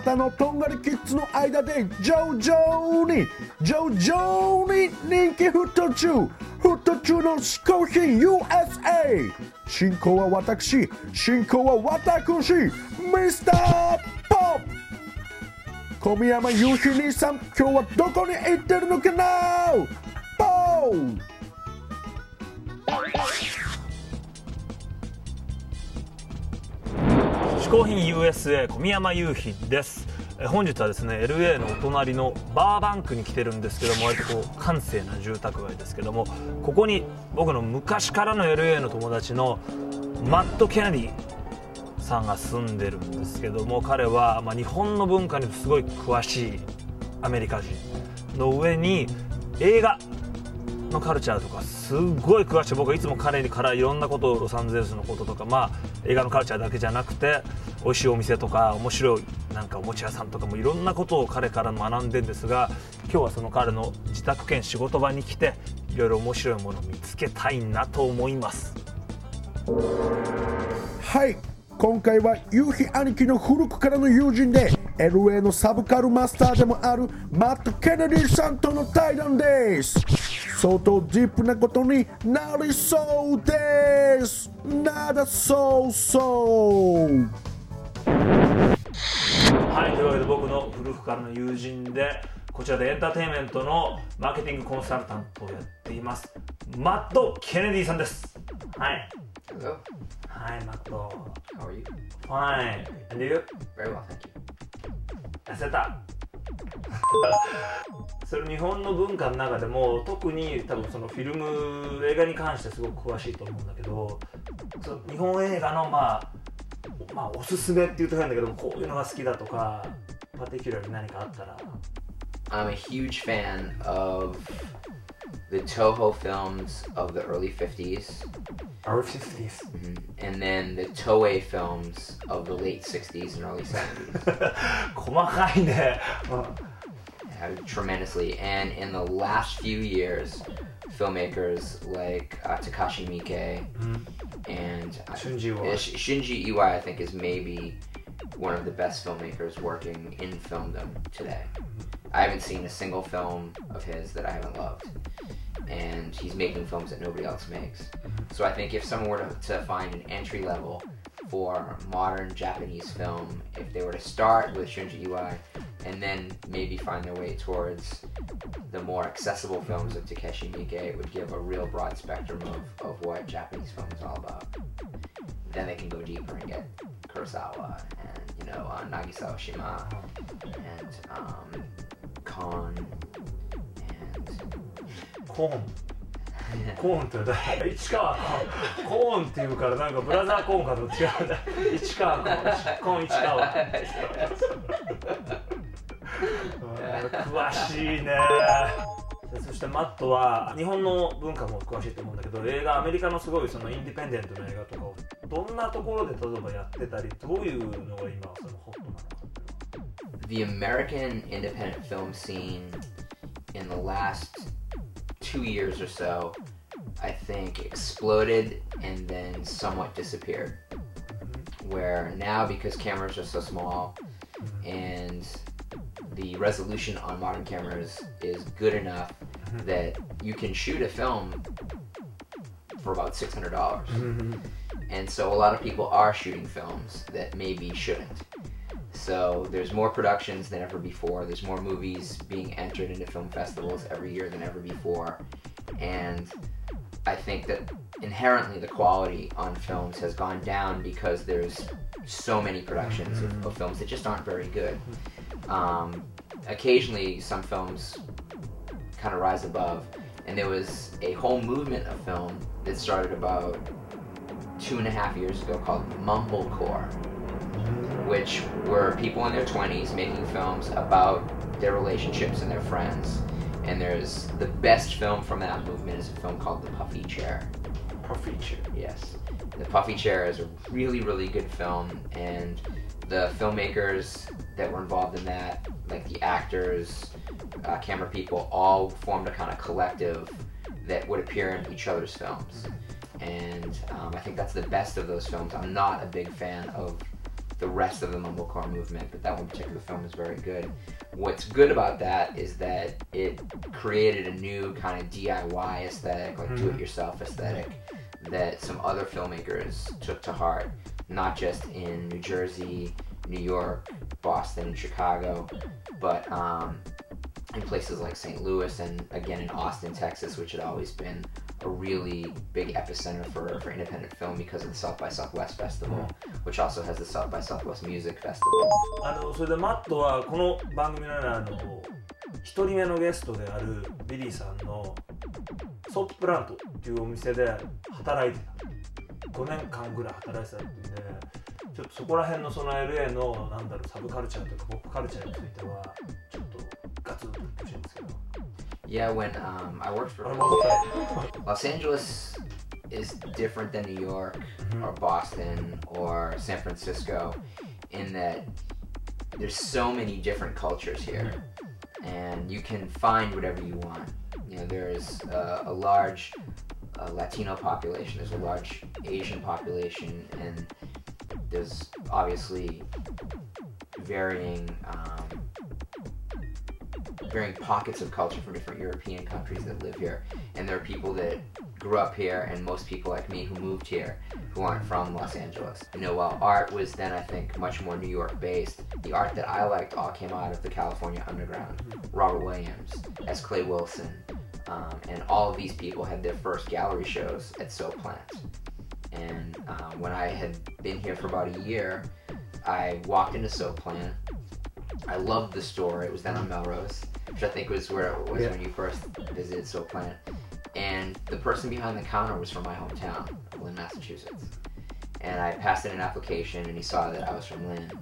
巷のとんがりキッズの間で徐々に徐々に人気沸騰中沸騰中の嗜好品 USA 進行は私進行は私ミスターポップ。小宮山雄飛兄さん今日はどこに行ってるのかな？ポー嗜好品 USA 小宮山雄飛です。本日はですね LA のお隣のバーバンクに来てるんですけども割とこう閑静な住宅街ですけどもここに僕の昔からの LA の友達のマット・ケネディさんが住んでるんですけども彼は、まあ、日本の文化にすごい詳しいアメリカ人の上に映画のカルチャーとかすごい詳しい僕はいつも彼にからいろんなことをロサンゼルスのこととかまあ映画のカルチャーだけじゃなくて美味しいお店とか面白いなんかおもちゃ屋さんとかもいろんなことを彼から学んでんですが今日はその彼の自宅兼仕事場に来ていろいろ面白いものを見つけたいなと思います。はい今回は夕日兄貴の古くからの友人で LA のサブカルマスターでもあるマット・ケネディさんとの対談です。相当ディープなことになりそうです。なだそうそう。はいというわけで僕の古くからの友人でこちらでエンターテインメントのマーケティングコンサルタントをやっています。マット・ケネディさんです。はい。Hello, はいマット。How are you? Fine and you? Very well, thank you. 痩せた それ日本の文化の中でも特に多分そのフィルム映画に関してすごく詳しいと思うんだけどそ日本映画のまあまあおすすめっていうと変だけどこういうのが好きだとかパティキュラーに何かあったら。I'm a huge fan of the Toho films of the early 50s, Our 50s mhm, and then the Toei films of the late 60s and early 70s. 細かいね、 Uh, tremendously. And in the last few years, filmmakers like uh, Takashi Miike and uh, Shunji Iwai. yeah, Sh- Shinji Iwai, I think, is maybe one of the best filmmakers working in filmdom today. I haven't seen a single film of his that I haven't loved. And he's making films that nobody else makes. So I think if someone were to, to find an entry level for modern Japanese film, if they were to start with Shunji Iwai and then maybe find their way towards the more accessible films of Takashi Miike, it would give a real broad spectrum of, of what Japanese film is all about. Then they can go deeper and get Kurosawa and, you know, uh, Nagisa Oshima and um, Kon コーン。コーンって誰市川コーンコーンっていうからなんかブラザーコーンかと違う。んだ市川コーンコーン市川。うん。詳しいねでそしてマットは日本の文化も詳しいと思うんだけど映画アメリカのすごいそのインディペンデントの映画とかをどんなところで例えばやってたりどういうのが今そのホットなのか。The American independent film scene in the last two years or so, I think, exploded and then somewhat disappeared. Mm-hmm. Where now, because cameras are so small and the resolution on modern cameras is good enough mm-hmm. that you can shoot a film for about $600. dollars mm-hmm. And so a lot of people are shooting films that maybe shouldn't. So there's more productions than ever before. There's more movies being entered into film festivals every year than ever before. And I think that inherently the quality on films has gone down because there's so many productions of, of films that just aren't very good. Um, occasionally, some films kind of rise above. And there was a whole movement of film that started about two and a half years ago called Mumblecore which were people in their 20s making films about their relationships and their friends. And there's the best film from that movement is a film called The Puffy Chair. Puffy chair Yes. The Puffy Chair is a really, really good film, and the filmmakers that were involved in that, like the actors, uh, camera people, all formed a kind of collective that would appear in each other's films. And um, I think that's the best of those films. I'm not a big fan of the rest of the mumblecore movement, but that one particular film is very good. What's good about that is that it created a new kind of DIY aesthetic, like do it yourself aesthetic, that some other filmmakers took to heart, not just in New Jersey, New York, Boston, Chicago, but um, in places like St. Louis and again in Austin, Texas, which had always been a really big epicenter for, for independent film because of the South by Southwest Festival, which also has the South by Southwest Music Festival. あのそれでマットはこの番組のねあの一人目のゲストであるビリーさんのソーププラントっていうお店で働いてた5年間ぐらい働いてたっていうんでちょっとそこら辺のその LA のなんだろうサブカルチャーというかポップカルチャーについてはちょっとガツンと言ってほしいんですけど Yeah, when um, I worked for Los Angeles is different than New York mm-hmm. or Boston or San Francisco in that there's so many different cultures here and you can find whatever you want. You know, there's uh, a large uh, Latino population, there's a large Asian population, and there's obviously varying. Um, varying pockets of culture from different European countries that live here. And there are people that grew up here, and most people like me who moved here who aren't from Los Angeles. You know, while art was then, I think, much more New York based, the art that I liked all came out of the California underground. Robert Williams, S. Clay Wilson, um, and all of these people had their first gallery shows at Soap Plant. And um, when I had been here for about a year, I walked into Soap Plant. I loved the store. It was then on Melrose, which I think was where it was Yeah. when you first visited Soap Plant. And the person behind the counter was from my hometown, Lynn, Massachusetts. And I passed in an application, and he saw that I was from Lynn.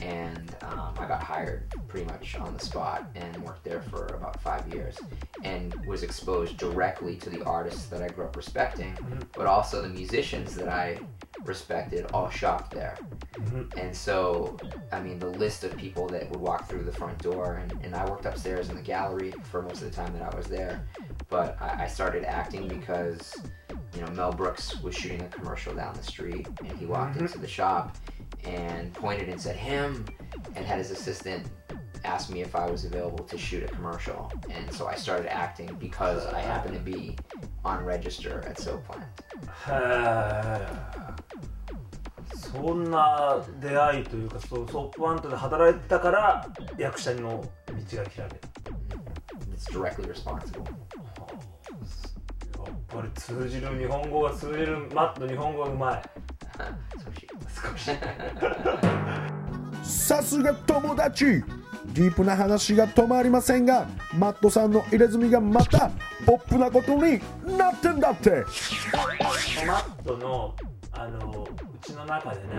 And um, I got hired pretty much on the spot and worked there for about five years and was exposed directly to the artists that I grew up respecting, but also the musicians that I respected all shop there. Mm-hmm. And so, I mean, the list of people that would walk through the front door, and, and I worked upstairs in the gallery for most of the time that I was there. But I, I started acting because, you know, Mel Brooks was shooting a commercial down the street, and he walked mm-hmm. into the shop and pointed and said, Him! And had his assistant ask me if I was available to shoot a commercial. And so I started acting because I happened to be on register at Soap Plant. へえそんな出会いというかそうソープワントで働いてたから役者の道が開けた It's directly responsible. やっぱり通じる日本語が通じるマット日本語がうまい少しさすが友達ディープな話が止まりませんがマットさんの入れ墨がまたポップなことになってんだって。マットのあのうちの中でね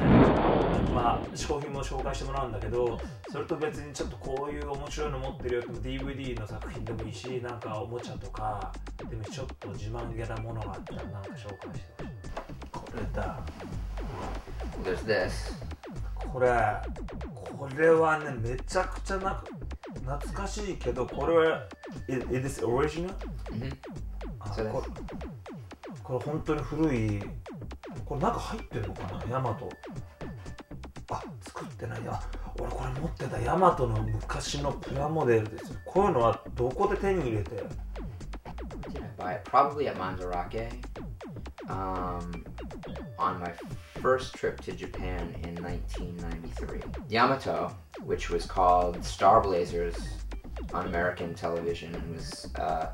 まあ商品も紹介してもらうんだけどそれと別にちょっとこういう面白いの持ってるよっても DVD の作品でもいいしなんかおもちゃとかでもちょっと自慢げなものがあったらなんか紹介してほしい。これだ。there's this. これこれはねめちゃくちゃな懐かしいけどこれは is original? Mhm. あそうですこれこれ本当に古いこれ中入ってるのかな？ヤマトあ作ってないや俺これ持ってたヤマトの昔のプラモデルですよこういうのはどこで手に入れて？Did I buy it? Probably at Manzarake. Um, on my first trip to Japan in 1993. Yamato, which was called Star Blazers on American television and was uh,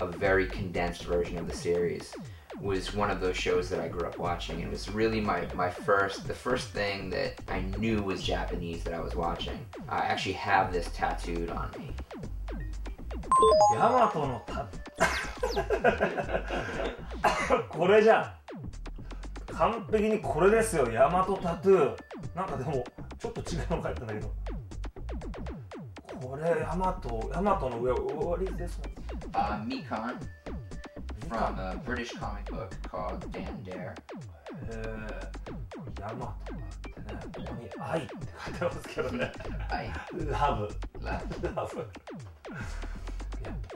a very condensed version of the series, was one of those shows that I grew up watching. It was really my, my first, the first thing that I knew was Japanese that I was watching. I actually have this tattooed on me. ヤマトのたこれじゃん 完璧にこれですよヤマトタトゥーなんかでもちょっと違うの書いてんだけどこれヤマトヤマトの上 What is this one? Uh, Mikan from a British comic book called Dan Dare. えー、ヤマトがあってねここに愛って書いてますけどね I ラブ left. ラブ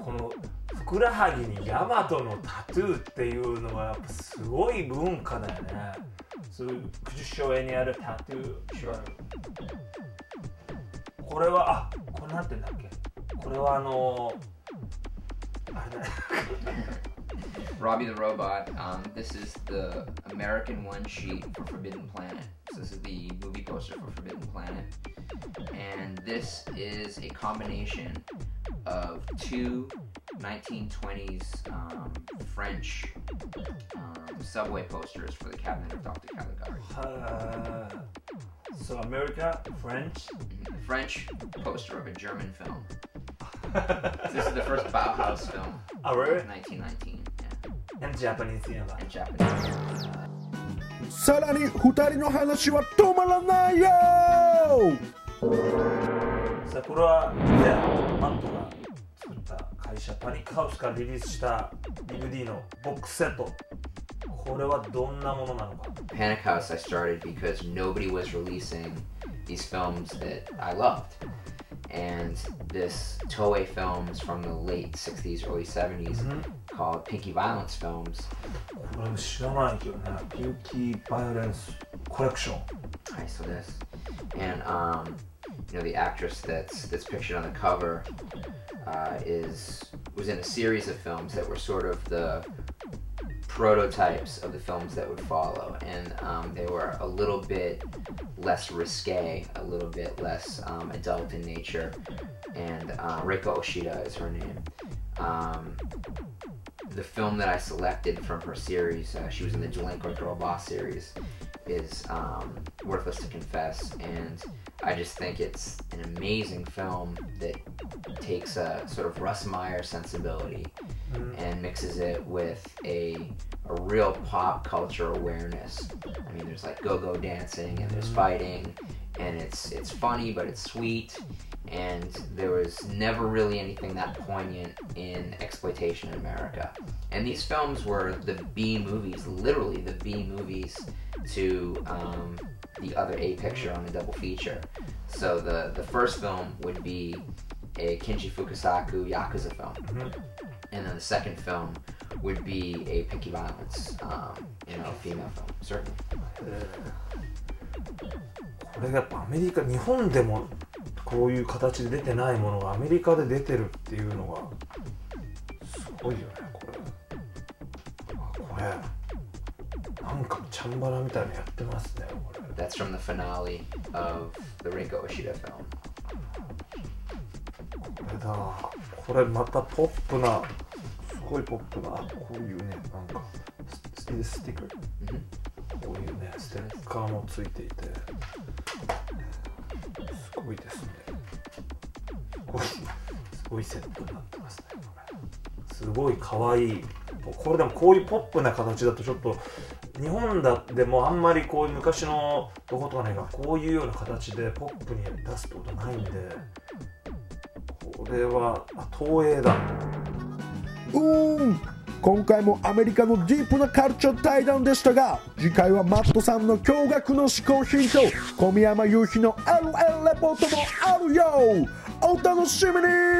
このふくらはぎにヤマトのタトゥーっていうのはやっぱすごい文化だよね So, could you show any other tattoo? Sure. これはあこれなんて言うんだっけ？これはあのーあれだ Robby the Robot. Um, this is the American one sheet for Forbidden Planet. So this is the movie poster for Forbidden Planet. And this is a combination of two 1920s um, French um, subway posters for the cabinet of Dr. Caligari. Uh, so America, French. French poster of a German film. This is the first Bauhaus film, Oh, really? 1919 and Japanese cinema. And Japanese. さらに二人の話は止まらないよ桜でマットが作った会社パニックハウスからリリースした DVD のボックスセットこれはどんなものなのか Panic House I started because nobody was releasing these films that I loved and this Toei films from the late 60s early 70s -hmm called Pinky Violence Films. Pinky Violence Collection. I saw this. And, um, you know, the actress that's, that's pictured on the cover uh, is was in a series of films that were sort of the prototypes of the films that would follow, and um, they were a little bit less risque, a little bit less um, adult in nature. And uh, Reiko Oshida is her name. Um, the film that I selected from her series, uh, she was in the Delinquent Girl Boss series, is um, Worthless to Confess, and I just think it's an amazing film that takes a sort of Russ Meyer sensibility and mixes it with a a real pop culture awareness. I mean, there's like go-go dancing and there's fighting, and it's it's funny but it's sweet. And there was never really anything that poignant in exploitation in America. And these films were the B movies, literally the B movies to um, the other A picture on a double feature. So the the first film would be a Kinji Fukasaku Yakuza film and then the second film would be a Pinky Violence, um, you know, female film, certainly. これがやっぱアメリカ日本でもこういう形で出てないものがアメリカで出てるっていうのがすごいよねこれあこれなんかチャンバラみたいなのやってますねこれ That's from the finale of the Reiko Oshida film. これだこれまたポップなすごいポップなこういうねなんかステスティック Mhm. こういうねステッカーもついていてすごいですね。すごいすごいセットになってますねこれ。すごい可愛い。いこれでもこういうポップな形だとちょっと日本だでもあんまりこういう昔のどことかねがこういうような形でポップに出すことないんでこれはあ東映だ。うーん。今回もアメリカのディープなカルチャー対談でしたが次回はマットさんの驚愕の嗜好品と小宮山雄飛の LL レポートもあるよお楽しみに